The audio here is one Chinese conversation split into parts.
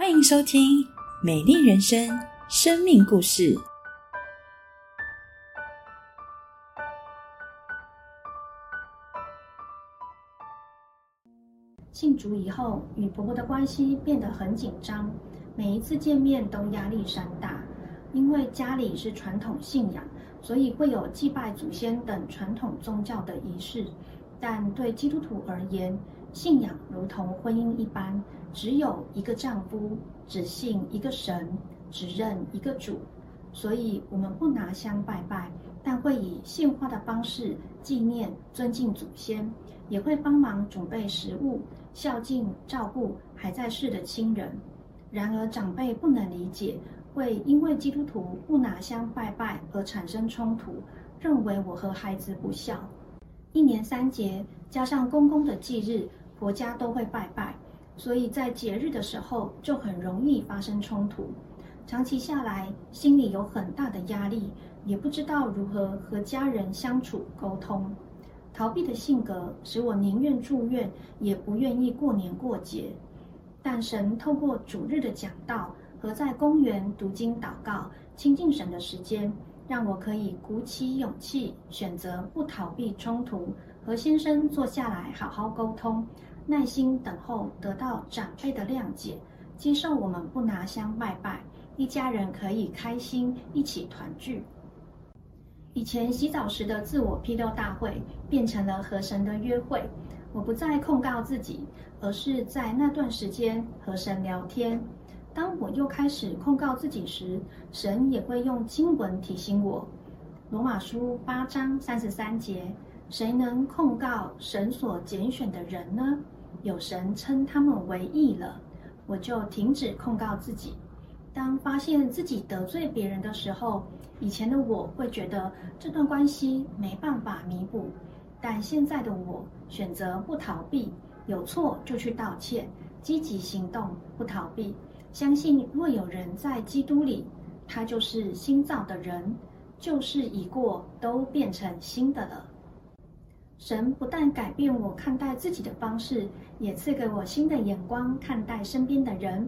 欢迎收听《美丽人生》生命故事。信主以后，与婆婆的关系变得很紧张，每一次见面都压力山大。因为家里是传统信仰，所以会有祭拜祖先等传统宗教的仪式。但对基督徒而言，信仰如同婚姻一般，只有一个丈夫，只信一个神，只认一个主。所以，我们不拿香拜拜，但会以献花的方式纪念、尊敬祖先，也会帮忙准备食物，孝敬照顾还在世的亲人。然而，长辈不能理解，会因为基督徒不拿香拜拜而产生冲突，认为我和孩子不孝。一年三节加上公公的忌日，婆家都会拜拜，所以在节日的时候就很容易发生冲突。长期下来，心里有很大的压力，也不知道如何和家人相处沟通。逃避的性格使我宁愿住院，也不愿意过年过节。但神透过主日的讲道和在公园读经祷告、亲近神的时间。让我可以鼓起勇气，选择不逃避冲突，和先生坐下来好好沟通，耐心等候得到长辈的谅解，接受我们不拿香拜拜，一家人可以开心一起团聚。以前洗澡时的自我批斗大会变成了和神的约会，我不再控告自己，而是在那段时间和神聊天。当我又开始控告自己时，神也会用经文提醒我。罗马书八章三十三节：谁能控告神所拣选的人呢？有神称他们为义了，我就停止控告自己。当发现自己得罪别人的时候，以前的我会觉得这段关系没办法弥补，但现在的我选择不逃避，有错就去道歉，积极行动，不逃避。相信若有人在基督里，他就是新造的人，旧事已过，都变成新的了。神不但改变我看待自己的方式，也赐给我新的眼光看待身边的人。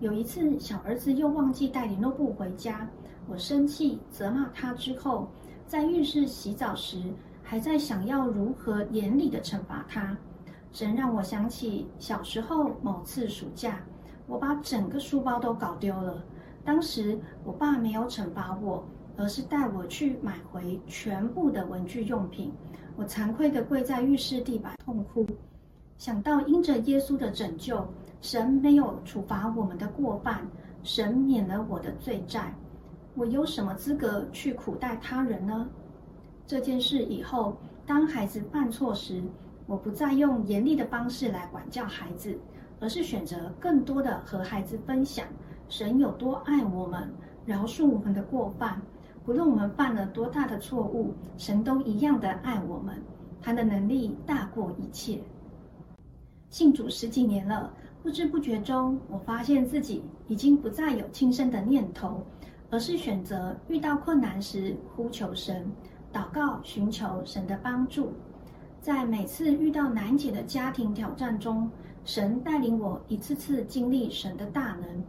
有一次，小儿子又忘记带联络簿回家，我生气责骂他之后，在浴室洗澡时，还在想要如何严厉的惩罚他。神让我想起小时候某次暑假。我把整个书包都搞丢了。当时我爸没有惩罚我，而是带我去买回全部的文具用品。我惭愧地跪在浴室地板痛哭，想到因着耶稣的拯救，神没有处罚我们的过犯，神免了我的罪债。我有什么资格去苦待他人呢？这件事以后，当孩子犯错时，我不再用严厉的方式来管教孩子。而是选择更多的和孩子分享神有多爱我们，饶恕我们的过犯。不论我们犯了多大的错误，神都一样的爱我们。他的能力大过一切。信主十几年了，不知不觉中，我发现自己已经不再有轻生的念头，而是选择遇到困难时呼求神，祷告寻求神的帮助。在每次遇到难解的家庭挑战中，神带领我一次次经历神的大能。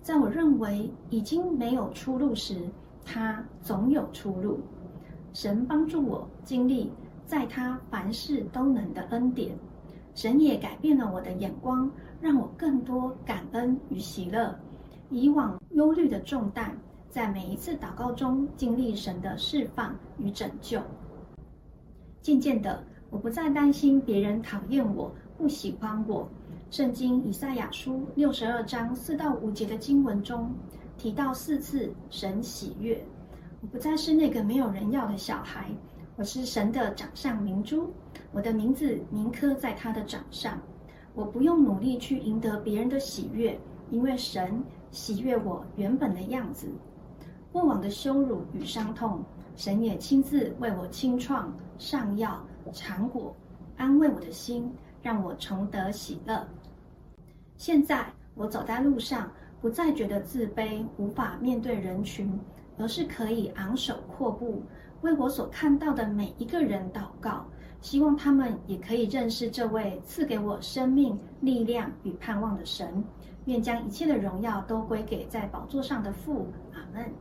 在我认为已经没有出路时，他总有出路。神帮助我经历在他凡事都能的恩典。神也改变了我的眼光，让我更多感恩与喜乐。以往忧虑的重担，在每一次祷告中经历神的释放与拯救。渐渐的。我不再担心别人讨厌我、不喜欢我。圣经以赛亚书六十二章四到五节的经文中提到四次神喜悦。我不再是那个没有人要的小孩，我是神的掌上明珠，我的名字铭刻在他的掌上。我不用努力去赢得别人的喜悦，因为神喜悦我原本的样子。过往的羞辱与伤痛，神也亲自为我清创上药。尝果，安慰我的心，让我重得喜乐。现在我走在路上，不再觉得自卑，无法面对人群，而是可以昂首阔步，为我所看到的每一个人祷告，希望他们也可以认识这位赐给我生命、力量与盼望的神。愿将一切的荣耀都归给在宝座上的父。阿门。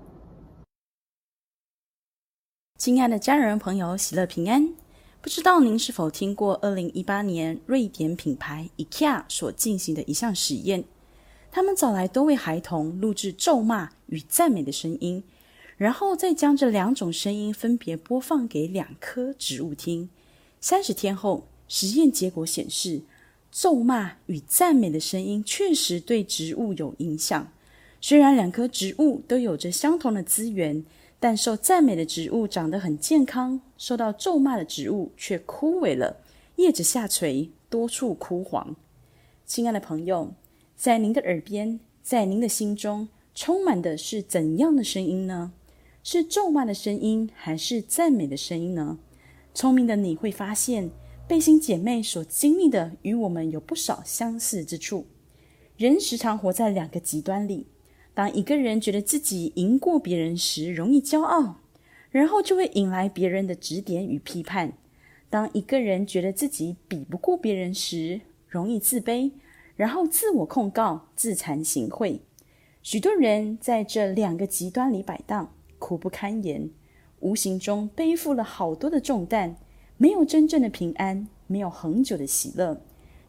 亲爱的家人朋友，喜乐平安。不知道您是否听过二零一八年瑞典品牌 IKEA 所进行的一项实验？他们找来多位孩童录制咒骂与赞美的声音，然后再将这两种声音分别播放给两棵植物听。三十天后，实验结果显示。咒骂与赞美的声音确实对植物有影响。虽然两棵植物都有着相同的资源，但受赞美的植物长得很健康，受到咒骂的植物却枯萎了，叶子下垂，多处枯黄。亲爱的朋友，在您的耳边，在您的心中，充满的是怎样的声音呢？是咒骂的声音，还是赞美的声音呢？聪明的你会发现。背心姐妹所经历的与我们有不少相似之处。人时常活在两个极端里：当一个人觉得自己赢过别人时，容易骄傲，然后就会引来别人的指点与批判；当一个人觉得自己比不过别人时，容易自卑，然后自我控告、自惭形秽。许多人在这两个极端里摆荡，苦不堪言，无形中背负了好多的重担。没有真正的平安，没有恒久的喜乐。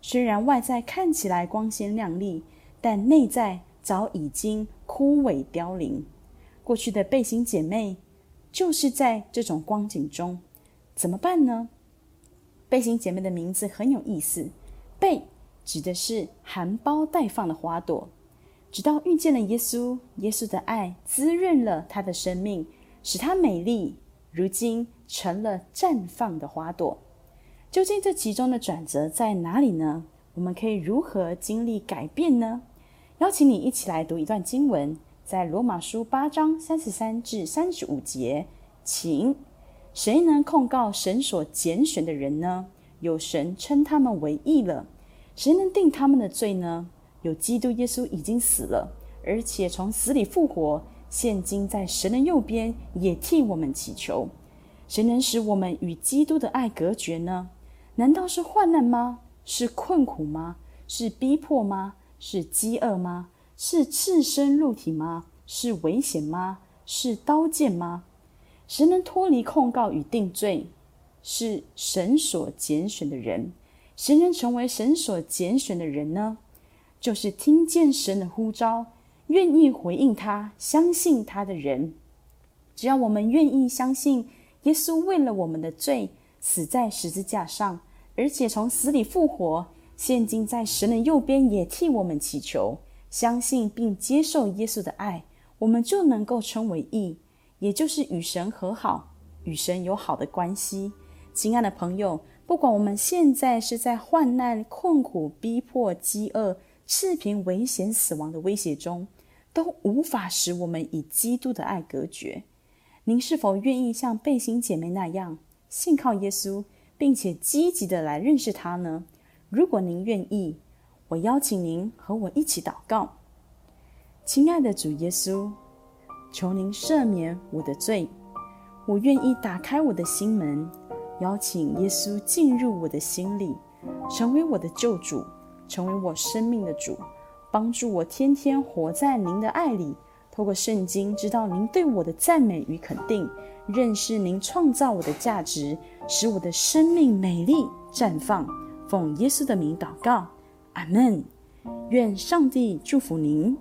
虽然外在看起来光鲜亮丽，但内在早已经枯萎凋零。过去的背心姐妹就是在这种光景中，怎么办呢？背心姐妹的名字很有意思，“背”指的是含苞待放的花朵。直到遇见了耶稣，耶稣的爱滋润了他的生命，使他美丽。如今。成了绽放的花朵，究竟这其中的转折在哪里呢？我们可以如何经历改变呢？邀请你一起来读一段经文，在罗马书八章三十三至三十五节，请谁能控告神所拣选的人呢？有神称他们为义了，谁能定他们的罪呢？有基督耶稣已经死了，而且从死里复活，现今在神的右边，也替我们祈求。谁能使我们与基督的爱隔绝呢？难道是患难吗？是困苦吗？是逼迫吗？是饥饿吗？是赤身肉体吗？是危险吗？是刀剑吗？谁能脱离控告与定罪？是神所拣选的人。谁能成为神所拣选的人呢？就是听见神的呼召，愿意回应他、相信他的人。只要我们愿意相信。耶稣为了我们的罪死在十字架上，而且从死里复活，现今在神的右边，也替我们祈求。相信并接受耶稣的爱，我们就能够称为义，也就是与神和好，与神有好的关系。亲爱的朋友，不管我们现在是在患难、困苦、逼迫、饥饿、赤贫、危险、死亡的威胁中，都无法使我们与基督的爱隔绝。您是否愿意像背心姐妹那样信靠耶稣，并且积极的来认识他呢？如果您愿意，我邀请您和我一起祷告。亲爱的主耶稣，求您赦免我的罪，我愿意打开我的心门，邀请耶稣进入我的心里，成为我的救主，成为我生命的主，帮助我天天活在您的爱里。透过圣经，知道您对我的赞美与肯定，认识您创造我的价值，使我的生命美丽绽放。奉耶稣的名祷告，阿门。愿上帝祝福您。